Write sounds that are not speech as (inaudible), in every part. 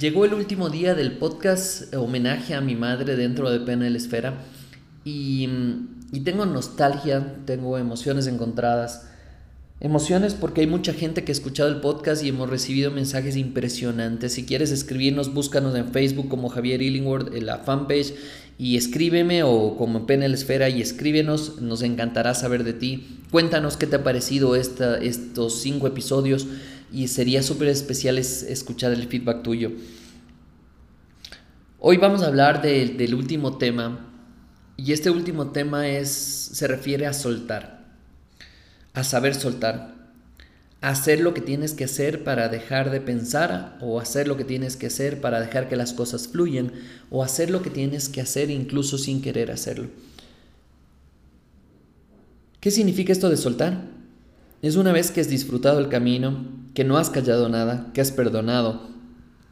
Llegó el último día del podcast homenaje a mi madre dentro de PNL Esfera y, y, tengo nostalgia, tengo emociones encontradas. Emociones porque hay mucha gente que ha escuchado el podcast y hemos recibido mensajes impresionantes. Si quieres escribirnos, búscanos en Facebook como Javier Illingworth en la fanpage y escríbeme o como PNL Esfera y escríbenos, nos encantará saber de ti. Cuéntanos qué te ha parecido esta, estos cinco episodios y sería súper especial escuchar el feedback tuyo. Hoy vamos a hablar del último tema y este último tema es, se refiere a soltar, a saber soltar, a hacer lo que tienes que hacer para dejar de pensar o hacer lo que tienes que hacer para dejar que las cosas fluyan o hacer lo que tienes que hacer incluso sin querer hacerlo. ¿Qué significa esto de soltar? Es una vez que has disfrutado el camino, que no has callado nada, que has perdonado,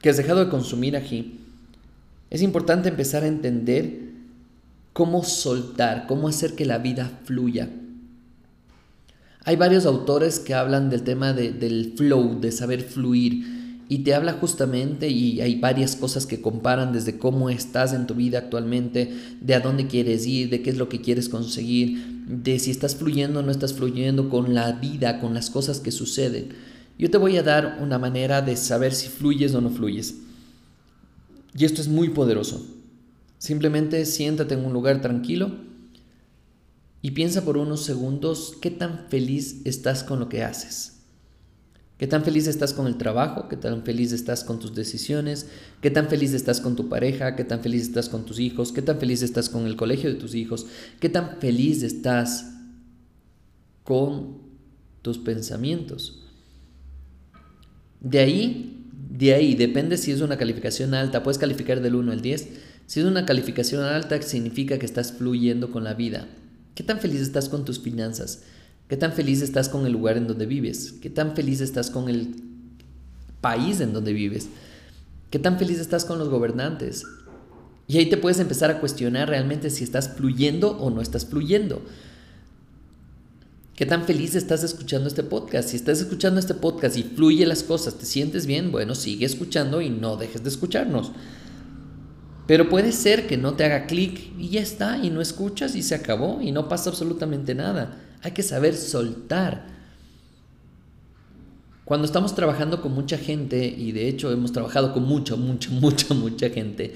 que has dejado de consumir aquí. Es importante empezar a entender cómo soltar, cómo hacer que la vida fluya. Hay varios autores que hablan del tema del flow, de saber fluir, y te habla justamente, y hay varias cosas que comparan desde cómo estás en tu vida actualmente, de a dónde quieres ir, de qué es lo que quieres conseguir, de si estás fluyendo o no estás fluyendo con la vida, con las cosas que suceden. Yo te voy a dar una manera de saber si fluyes o no fluyes. Y esto es muy poderoso. Simplemente siéntate en un lugar tranquilo y piensa por unos segundos qué tan feliz estás con lo que haces. ¿Qué tan feliz estás con el trabajo? ¿Qué tan feliz estás con tus decisiones? ¿Qué tan feliz estás con tu pareja? ¿Qué tan feliz estás con tus hijos? ¿Qué tan feliz estás con el colegio de tus hijos? ¿Qué tan feliz estás con tus pensamientos? De ahí, de ahí, depende si es una calificación alta, puedes calificar del 1 al 10. Si es una calificación alta, significa que estás fluyendo con la vida. ¿Qué tan feliz estás con tus finanzas? ¿Qué tan feliz estás con el lugar en donde vives? ¿Qué tan feliz estás con el país en donde vives? ¿Qué tan feliz estás con los gobernantes? Y ahí te puedes empezar a cuestionar realmente si estás fluyendo o no estás fluyendo. ¿Qué tan feliz estás escuchando este podcast? Si estás escuchando este podcast y fluye las cosas, te sientes bien, bueno, sigue escuchando y no dejes de escucharnos. Pero puede ser que no te haga clic y ya está, y no escuchas y se acabó y no pasa absolutamente nada. Hay que saber soltar. Cuando estamos trabajando con mucha gente, y de hecho hemos trabajado con mucha, mucha, (laughs) mucha, mucha gente,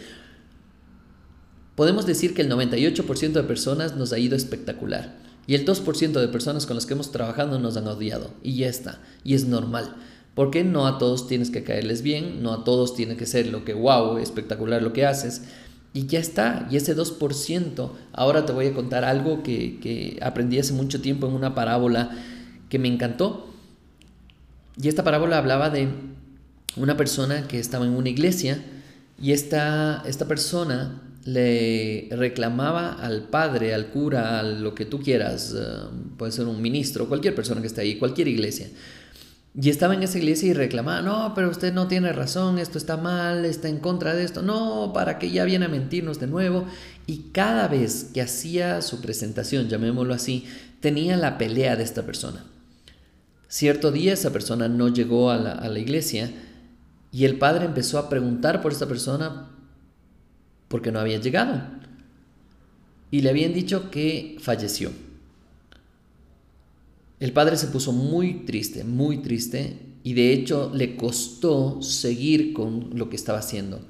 podemos decir que el 98% de personas nos ha ido espectacular. Y el 2% de personas con las que hemos trabajado nos han odiado. Y ya está. Y es normal. Porque no a todos tienes que caerles bien, no a todos tiene que ser lo que, wow, espectacular lo que haces. Y ya está, y ese 2%, ahora te voy a contar algo que, aprendí hace mucho tiempo en una parábola que me encantó. Y esta parábola hablaba de una persona que estaba en una iglesia y esta, esta persona le reclamaba al padre, al cura, a lo que tú quieras, eh, puede ser un ministro, cualquier persona que esté ahí, cualquier iglesia, y estaba en esa iglesia y reclamaba, no, pero usted no tiene razón, esto está mal, está en contra de esto, no, para que ya viene a mentirnos de nuevo. Y cada vez que hacía su presentación, llamémoslo así, tenía la pelea de esta persona. Cierto día esa persona no llegó a la, a la iglesia y el padre empezó a preguntar por esta persona porque no había llegado. Y le habían dicho que falleció. El padre se puso muy triste, muy triste, y de hecho le costó seguir con lo que estaba haciendo.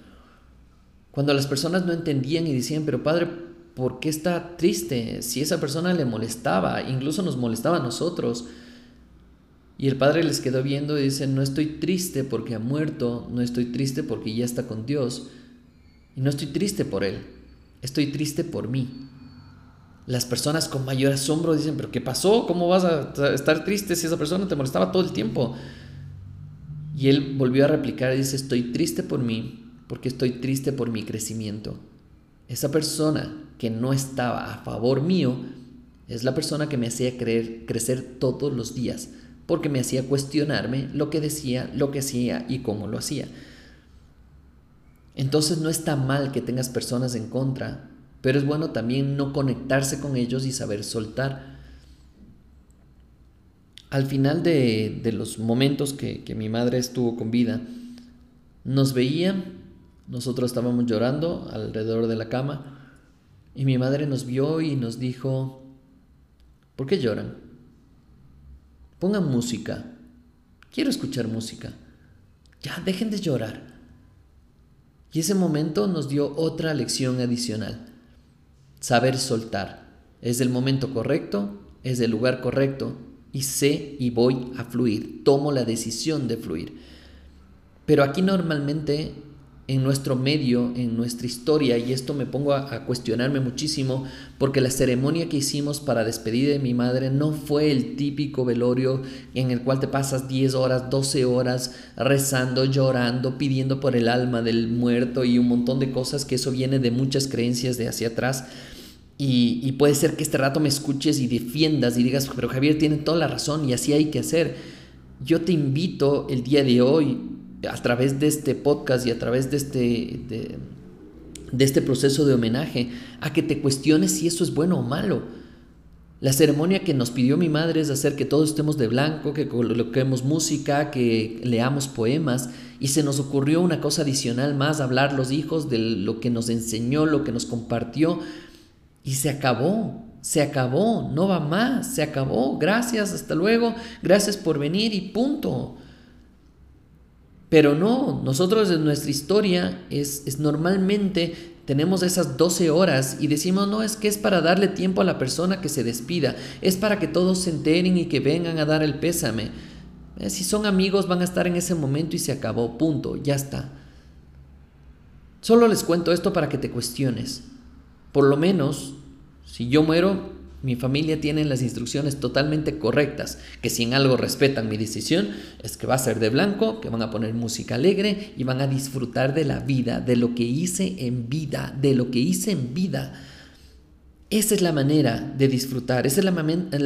Cuando las personas no entendían y decían, pero padre, ¿por qué está triste? Si esa persona le molestaba, incluso nos molestaba a nosotros. Y el padre les quedó viendo y dice, no estoy triste porque ha muerto, no estoy triste porque ya está con Dios, y no estoy triste por él, estoy triste por mí. Las personas con mayor asombro dicen, pero ¿qué pasó? ¿Cómo vas a estar triste si esa persona te molestaba todo el tiempo? Y él volvió a replicar y dice, estoy triste por mí porque estoy triste por mi crecimiento. Esa persona que no estaba a favor mío es la persona que me hacía creer, crecer todos los días, porque me hacía cuestionarme lo que decía, lo que hacía y cómo lo hacía. Entonces no está mal que tengas personas en contra, pero es bueno también no conectarse con ellos y saber soltar. Al final de, los momentos que, mi madre estuvo con vida, Nos veía, nosotros estábamos llorando alrededor de la cama y mi madre nos vio y nos dijo, ¿por qué lloran? Pongan música, quiero escuchar música, ya dejen de llorar. Y ese momento nos dio otra lección adicional, saber soltar. Es el momento correcto, es el lugar correcto y sé y voy a fluir, tomo la decisión de fluir. Pero aquí normalmente en nuestro medio, en nuestra historia, y esto me pongo a, cuestionarme muchísimo, porque la ceremonia que hicimos para despedir de mi madre no fue el típico velorio en el cual te pasas 10 horas, 12 horas rezando, llorando, pidiendo por el alma del muerto y un montón de cosas que eso viene de muchas creencias de hacia atrás. Y, y puede ser que este rato me escuches y defiendas y digas, pero Javier tiene toda la razón y así hay que hacer. Yo te invito el día de hoy a través de este podcast y a través de este, de, este proceso de homenaje a que te cuestiones si eso es bueno o malo. La ceremonia que nos pidió mi madre es hacer que todos estemos de blanco, que coloquemos música, que leamos poemas y se nos ocurrió una cosa adicional más, hablar los hijos de lo que nos enseñó, lo que nos compartió y se acabó, se acabó, no va más, se acabó, gracias, hasta luego, gracias por venir y punto. Pero no, nosotros en nuestra historia es, es normalmente tenemos esas 12 horas y decimos, no, es que es para darle tiempo a la persona que se despida, es para que todos se enteren y que vengan a dar el pésame. Eh, si son amigos van a estar en ese momento y se acabó, punto, ya está. Solo les cuento esto para que te cuestiones. Por lo menos, si yo muero, mi familia tiene las instrucciones totalmente correctas, que si en algo respetan mi decisión, es que va a ser de blanco, que van a poner música alegre y van a disfrutar de la vida, de lo que hice en vida, de lo que hice en vida. Esa es la manera de disfrutar, esa es la,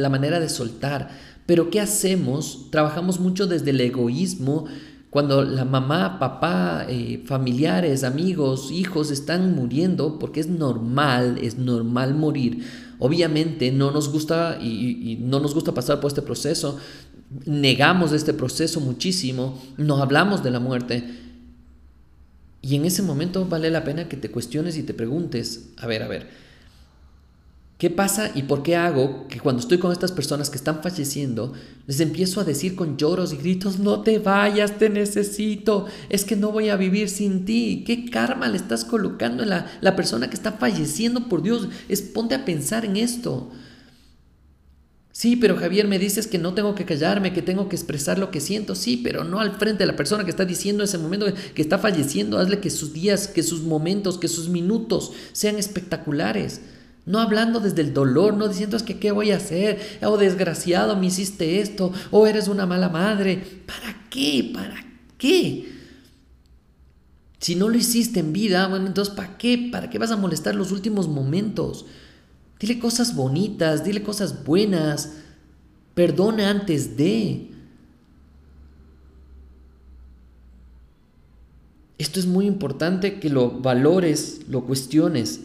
manera de soltar. Pero ¿qué hacemos? Trabajamos mucho desde el egoísmo, cuando la mamá, papá, eh, familiares, amigos, hijos están muriendo, porque es normal, es normal morir. Obviamente no nos gusta y, no nos gusta pasar por este proceso. Negamos este proceso muchísimo, no hablamos de la muerte. Y en ese momento vale la pena que te cuestiones y te preguntes, a ver, a ver, ¿Qué pasa y por qué hago que cuando estoy con estas personas que están falleciendo, les empiezo a decir con lloros y gritos, no te vayas, te necesito, es que no voy a vivir sin ti? ¿Qué karma le estás colocando en la, la persona que está falleciendo? Por Dios, es ponte a pensar en esto. Sí, pero Javier, me dices que no tengo que callarme, que tengo que expresar lo que siento. Sí, pero no al frente de la persona que está diciendo ese momento que está falleciendo. Hazle que sus días, que sus momentos, que sus minutos sean espectaculares. No hablando desde el dolor, no diciendo es que qué voy a hacer, oh desgraciado, me hiciste esto, o oh, eres una mala madre. ¿Para qué? ¿Para qué? Si no lo hiciste en vida, bueno, entonces ¿para qué? ¿Para qué vas a molestar los últimos momentos? Dile cosas bonitas, dile cosas buenas, perdona antes de. Esto es muy importante que lo valores, lo cuestiones.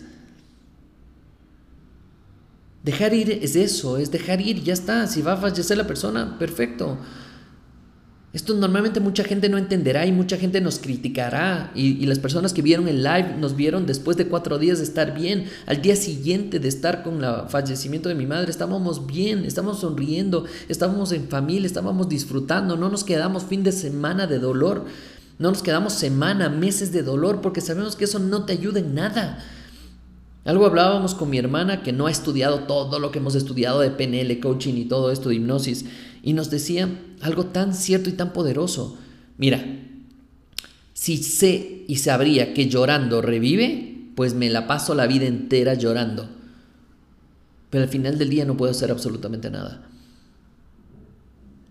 Dejar ir es eso, es dejar ir, ya está. Si va a fallecer la persona, perfecto. Esto normalmente mucha gente no entenderá y mucha gente nos criticará. Y, las personas que vieron el live nos vieron después de cuatro días de estar bien. Al día siguiente de estar con el fallecimiento de mi madre, estábamos bien, estábamos sonriendo, estábamos en familia, estábamos disfrutando. No nos quedamos fin de semana de dolor. No nos quedamos semana, meses de dolor, porque sabemos que eso no te ayuda en nada. Algo hablábamos con mi hermana que no ha estudiado todo lo que hemos estudiado de PNL, coaching y todo esto de hipnosis, y nos decía algo tan cierto y tan poderoso. Mira, si sé y sabría que llorando revive, pues me la paso la vida entera llorando. Pero al final del día no puedo hacer absolutamente nada.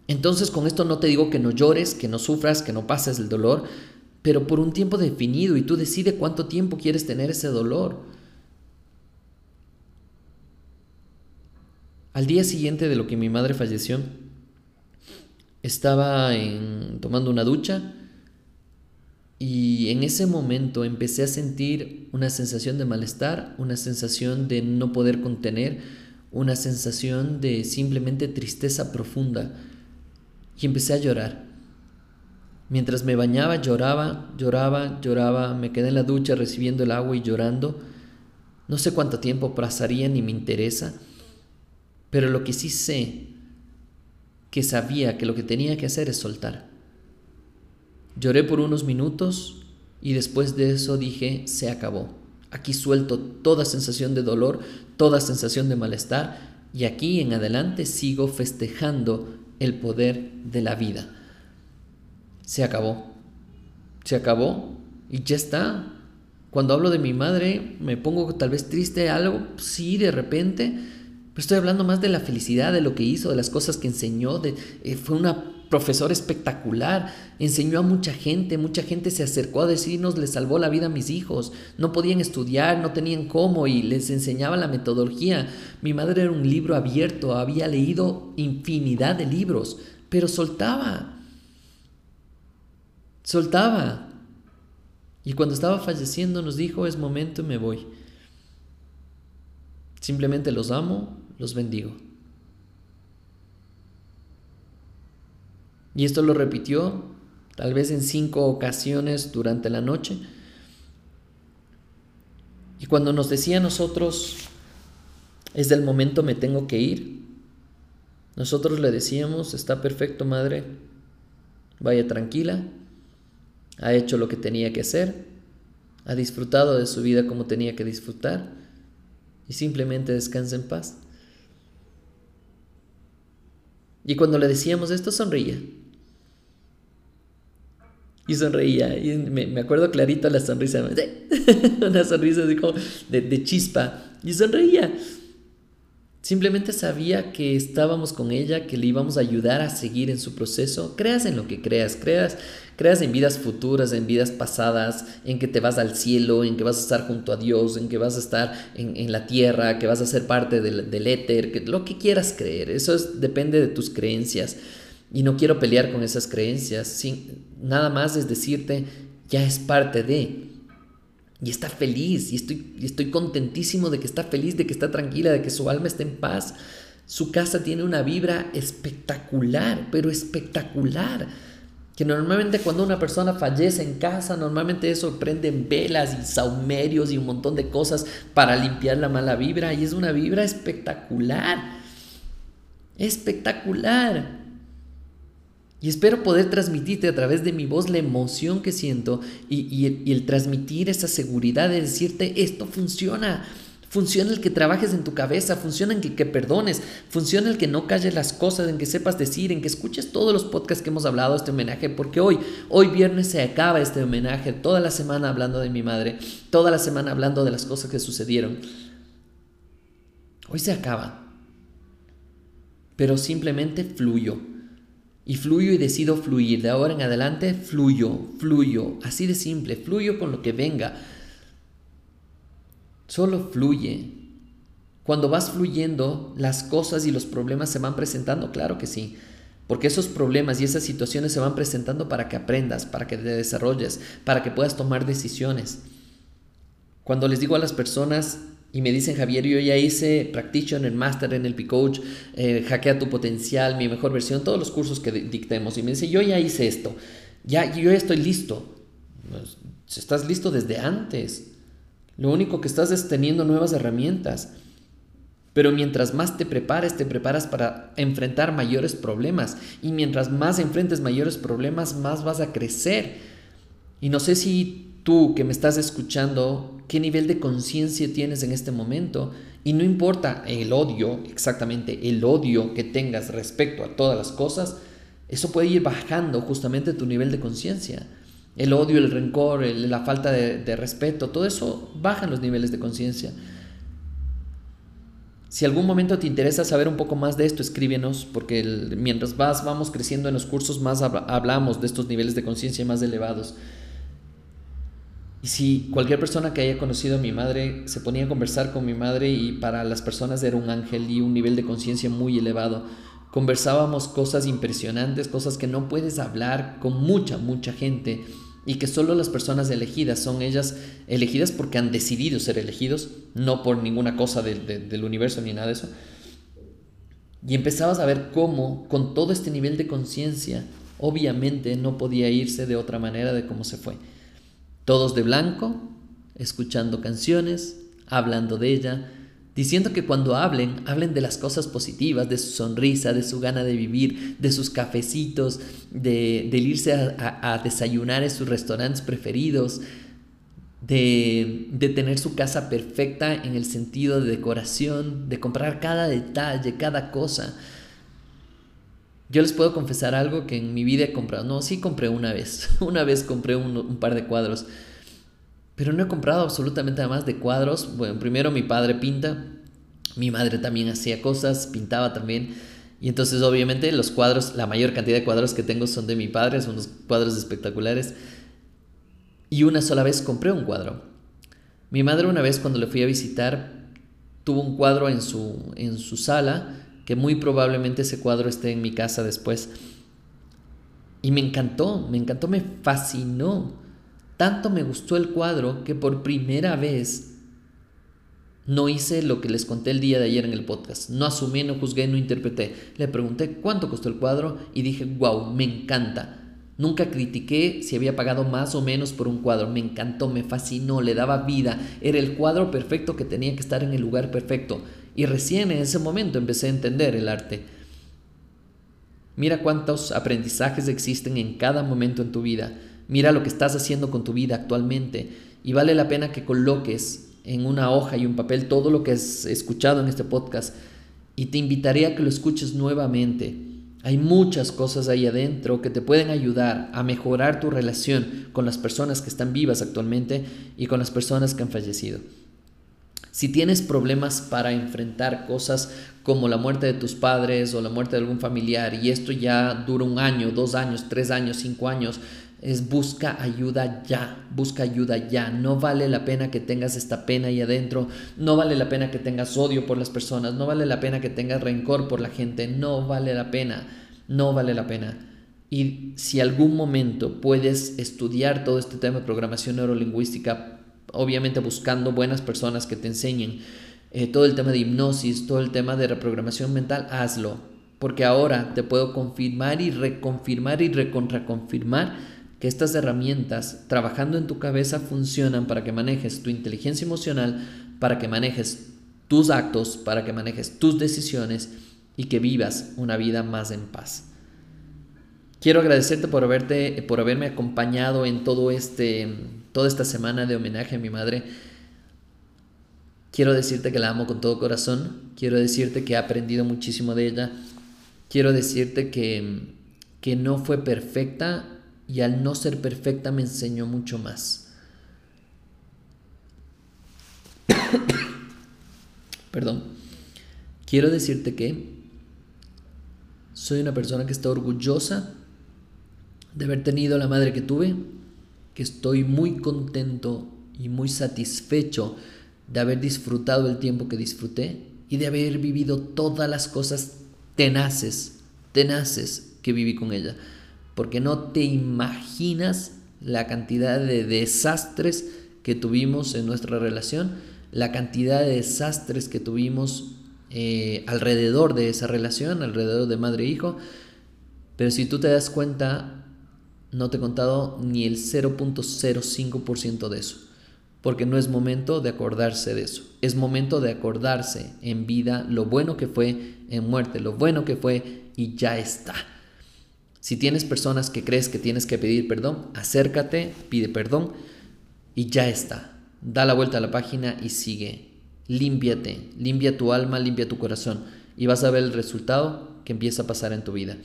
Entonces con esto no te digo que no llores, que no sufras, que no pases el dolor, pero por un tiempo definido y tú decides cuánto tiempo quieres tener ese dolor. Al día siguiente de lo que mi madre falleció, estaba tomando una ducha y en ese momento empecé a sentir una sensación de malestar, una sensación de no poder contener, una sensación de simplemente tristeza profunda y empecé a llorar. Mientras me bañaba lloraba, lloraba, lloraba, me quedé en la ducha recibiendo el agua y llorando. No sé cuánto tiempo pasaría ni me interesa, pero lo que sí sé, que sabía que lo que tenía que hacer es soltar. Lloré por unos minutos y después de eso dije, se acabó. Aquí suelto toda sensación de dolor, toda sensación de malestar y aquí en adelante sigo festejando el poder de la vida. Se acabó. Se acabó y ya está. Cuando hablo de mi madre me pongo tal vez triste algo, sí, de repente, pero estoy hablando más de la felicidad, de lo que hizo, de las cosas que enseñó, eh, fue una profesor espectacular, enseñó a mucha gente, mucha gente se acercó a decirnos, le salvó la vida a mis hijos, no podían estudiar, no tenían cómo y les enseñaba la metodología. Mi madre era un libro abierto, había leído infinidad de libros, pero soltaba, soltaba. Y cuando estaba falleciendo nos dijo, es momento me voy. Simplemente los amo, los bendigo. Y esto lo repitió tal vez en cinco ocasiones durante la noche. Y cuando nos decía a nosotros, es del momento, me tengo que ir, nosotros le decíamos, está perfecto, madre, vaya tranquila, ha hecho lo que tenía que hacer, ha disfrutado de su vida como tenía que disfrutar y simplemente descansa en paz. Y cuando le decíamos esto, sonreía. Y sonreía. Y me, acuerdo clarito la sonrisa. (laughs) Una sonrisa como de, de chispa. Y sonreía. Simplemente sabía que estábamos con ella, que le íbamos a ayudar a seguir en su proceso. Creas en lo que creas, creas, creas en vidas futuras, en vidas pasadas, en que te vas al cielo, en que vas a estar junto a Dios, en que vas a estar en, la tierra, que vas a ser parte del, del éter, lo que quieras creer. Eso depende de tus creencias. Y no quiero pelear con esas creencias. Sin, nada más es decirte, ya es parte de. Y está feliz. Y estoy, y estoy contentísimo de que está feliz, de que está tranquila, de que su alma está en paz. Su casa tiene una vibra espectacular, pero espectacular. Que normalmente cuando una persona fallece en casa, normalmente eso prende velas y saumerios y un montón de cosas para limpiar la mala vibra. Y es una vibra espectacular. Espectacular. Y espero poder transmitirte a través de mi voz la emoción que siento y, el, transmitir esa seguridad de decirte, esto funciona. Funciona el que trabajes en tu cabeza, funciona en que, que, perdones, funciona el que no calles las cosas, en que sepas decir, en que escuches todos los podcasts que hemos hablado este homenaje, porque hoy, hoy viernes se acaba este homenaje, toda la semana hablando de mi madre, toda la semana hablando de las cosas que sucedieron. Hoy se acaba, pero simplemente fluyo y fluyo y decido fluir. De ahora en adelante fluyo, fluyo. Así de simple, fluyo con lo que venga. Solo fluye. Cuando vas fluyendo, las cosas y los problemas se van presentando, claro que sí. Porque esos problemas y esas situaciones se van presentando para que aprendas, para que te desarrolles, para que puedas tomar decisiones. Cuando les digo a las personas, y me dicen, Javier, yo ya hice Practitioner, Master en el P-Coach, eh, Hackea tu Potencial, mi mejor versión, todos los cursos que dictemos. Y me dice, yo ya hice esto, ya, yo ya estoy listo. Pues, estás listo desde antes. Lo único que estás es teniendo nuevas herramientas. Pero mientras más te prepares, te preparas para enfrentar mayores problemas. Y mientras más enfrentes mayores problemas, más vas a crecer. Y no sé si tú que me estás escuchando, qué nivel de conciencia tienes en este momento. Y no importa el odio, exactamente el odio que tengas respecto a todas las cosas, eso puede ir bajando justamente tu nivel de conciencia. El odio, el rencor, la falta de, respeto, todo eso baja los niveles de conciencia. Si algún momento te interesa saber un poco más de esto, escríbenos, porque mientras vas, vamos creciendo en los cursos, más hablamos de estos niveles de conciencia más elevados. Y si cualquier persona que haya conocido a mi madre se ponía a conversar con mi madre y para las personas era un ángel y un nivel de conciencia muy elevado. Conversábamos cosas impresionantes, cosas que no puedes hablar con mucha, mucha gente y que solo las personas elegidas son ellas elegidas porque han decidido ser elegidos, no por ninguna cosa del universo ni nada de eso. Y empezabas a ver cómo con todo este nivel de conciencia Obviamente no podía irse de otra manera de cómo se fue. Todos de blanco, escuchando canciones, hablando de ella, diciendo que cuando hablen, hablen de las cosas positivas, de su sonrisa, de su gana de vivir, de sus cafecitos, de, irse a, desayunar en sus restaurantes preferidos, de, de, tener su casa perfecta en el sentido de decoración, de comprar cada detalle, cada cosa. Yo les puedo confesar algo que en mi vida he comprado. No, sí compré una vez. (laughs) Una vez compré un, par de cuadros pero no he comprado absolutamente nada más de cuadros. Bueno, primero mi padre pinta, mi madre también hacía cosas, pintaba también. Y entonces obviamente los cuadros, la mayor cantidad de cuadros que tengo son de mi padre, son unos cuadros espectaculares. Y una sola vez compré un cuadro. Mi madre una vez cuando le fui a visitar tuvo un cuadro en su, en su sala, que muy probablemente ese cuadro esté en mi casa después. Y me encantó, me encantó, me fascinó. Tanto me gustó el cuadro que por primera vez no hice lo que les conté el día de ayer en el podcast. No asumí, no juzgué, no interpreté. Le pregunté cuánto costó el cuadro y dije, wow, me encanta. Nunca critiqué si había pagado más o menos por un cuadro. Me encantó, me fascinó, le daba vida. Era el cuadro perfecto que tenía que estar en el lugar perfecto. Y recién en ese momento empecé a entender el arte. Mira cuántos aprendizajes existen en cada momento en tu vida. Mira lo que estás haciendo con tu vida actualmente y vale la pena que coloques en una hoja y un papel todo lo que has escuchado en este podcast y te invitaría a que lo escuches nuevamente. Hay muchas cosas ahí adentro que te pueden ayudar a mejorar tu relación con las personas que están vivas actualmente y con las personas que han fallecido. Si tienes problemas para enfrentar cosas como la muerte de tus padres o la muerte de algún familiar y esto ya dura un año, dos años, tres años, cinco años, es busca ayuda ya, busca ayuda ya. No vale la pena que tengas esta pena ahí adentro, no vale la pena que tengas odio por las personas, no vale la pena que tengas rencor por la gente, no vale la pena, no vale la pena. Y si algún momento puedes estudiar todo este tema de programación neurolingüística, obviamente buscando buenas personas que te enseñen eh, todo el tema de hipnosis, todo el tema de reprogramación mental, hazlo. Porque ahora te puedo confirmar y reconfirmar y recontraconfirmar que estas herramientas trabajando en tu cabeza funcionan para que manejes tu inteligencia emocional, para que manejes tus actos, para que manejes tus decisiones y que vivas una vida más en paz. Quiero agradecerte por haberte por haberme acompañado en todo este toda esta semana de homenaje a mi madre. Quiero decirte que la amo con todo corazón, quiero decirte que he aprendido muchísimo de ella. Quiero decirte que que no fue perfecta y al no ser perfecta me enseñó mucho más. (coughs) Perdón. Quiero decirte que soy una persona que está orgullosa de haber tenido la madre que tuve, que estoy muy contento y muy satisfecho de haber disfrutado el tiempo que disfruté y de haber vivido todas las cosas tenaces, tenaces que viví con ella. Porque no te imaginas la cantidad de desastres que tuvimos en nuestra relación, la cantidad de desastres que tuvimos eh, alrededor de esa relación, alrededor de madre e hijo, pero si tú te das cuenta, no te he contado ni el 0.05% de eso, porque no es momento de acordarse de eso, es momento de acordarse en vida lo bueno que fue, en muerte lo bueno que fue y ya está. Si tienes personas que crees que tienes que pedir perdón, acércate, pide perdón y ya está. Da la vuelta a la página y sigue. Límpiate, limpia tu alma, limpia tu corazón y vas a ver el resultado que empieza a pasar en tu vida.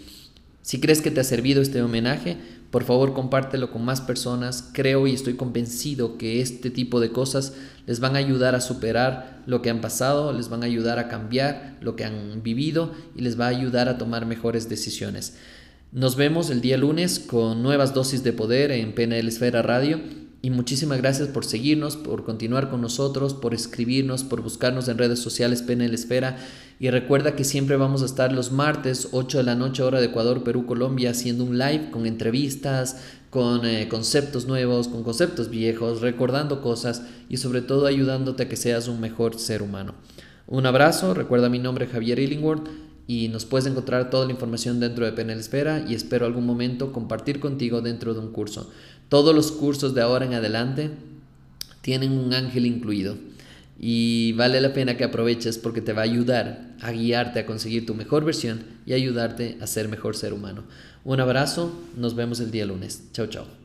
Si crees que te ha servido este homenaje, por favor compártelo con más personas. Creo y estoy convencido que este tipo de cosas les van a ayudar a superar lo que han pasado, les van a ayudar a cambiar lo que han vivido y les va a ayudar a tomar mejores decisiones. Nos vemos el día lunes con nuevas dosis de poder en PNL Esfera Radio. Y muchísimas gracias por seguirnos, por continuar con nosotros, por escribirnos, por buscarnos en redes sociales PNL Esfera. Y recuerda que siempre vamos a estar los martes, 8 de la noche, hora de Ecuador, Perú, Colombia, haciendo un live con entrevistas, con eh, conceptos nuevos, con conceptos viejos, recordando cosas y sobre todo ayudándote a que seas un mejor ser humano. Un abrazo, recuerda mi nombre Javier Illingworth y nos puedes encontrar toda la información dentro de PNL Espera y espero algún momento compartir contigo dentro de un curso. Todos los cursos de ahora en adelante tienen un ángel incluido y vale la pena que aproveches porque te va a ayudar a guiarte a conseguir tu mejor versión y ayudarte a ser mejor ser humano. Un abrazo, nos vemos el día lunes. Chao, chao.